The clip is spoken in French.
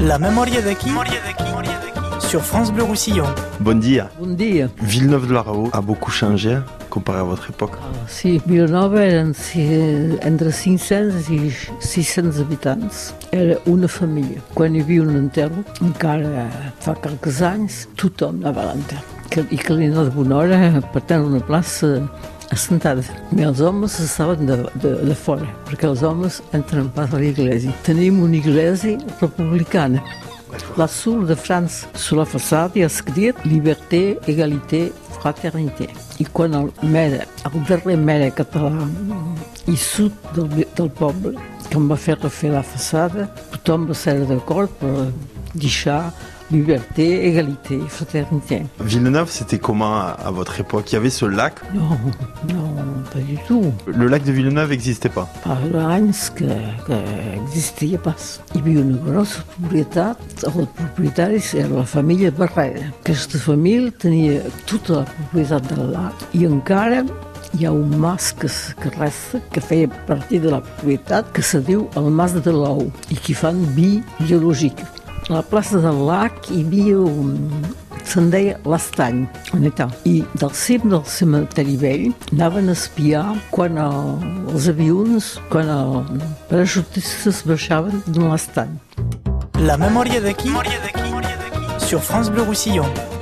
La memòria d'aquí sur France Bleu Roussillon. Bon dia. Bon dia. Villeneuve de la Raho a beaucoup changé comparé à votre époque. Sí, Vilanova eren si- entre 500 i 600 habitants. Era una família. Quan hi havia un enterro, encara fa qualques anys, tothom anava a l'enterro. I anava de bona hora per tenir una plaça assentada. Meus homens estavam de, de, de fora, porque os homens entram para a igreja. Temos uma igreja republicana. Lá sul da França, sur la façade, a seguir, liberté, égalité, fraternité. E quando a governo catalã e sul do, do povo, como a ferro fez a façada, tothom va ser corpo de deixar Liberté, Égalité, Fraternité. Villeneuve, c'était comment à, votre époque? Il y avait ce lac? Non, non, pas du tout. Le lac de Villeneuve n'existait pas? Que existia pas. Hi havia una grossa propietat, els propietaris era la família Barrera. Aquesta família tenia tota la propietat del lac i encara hi ha un mas que, que resta, que feia partir de la propietat, que se diu el Mas de l'Ou i que fan vi biològic. La plaça del lac hi havia un, se'n deia l'estany, on està. I del cim del cementeri vell anaven a espiar quan el, els avions, quan els parachutistes baixaven de l'estany. La memòria d'aquí sur France Bleu Roussillon.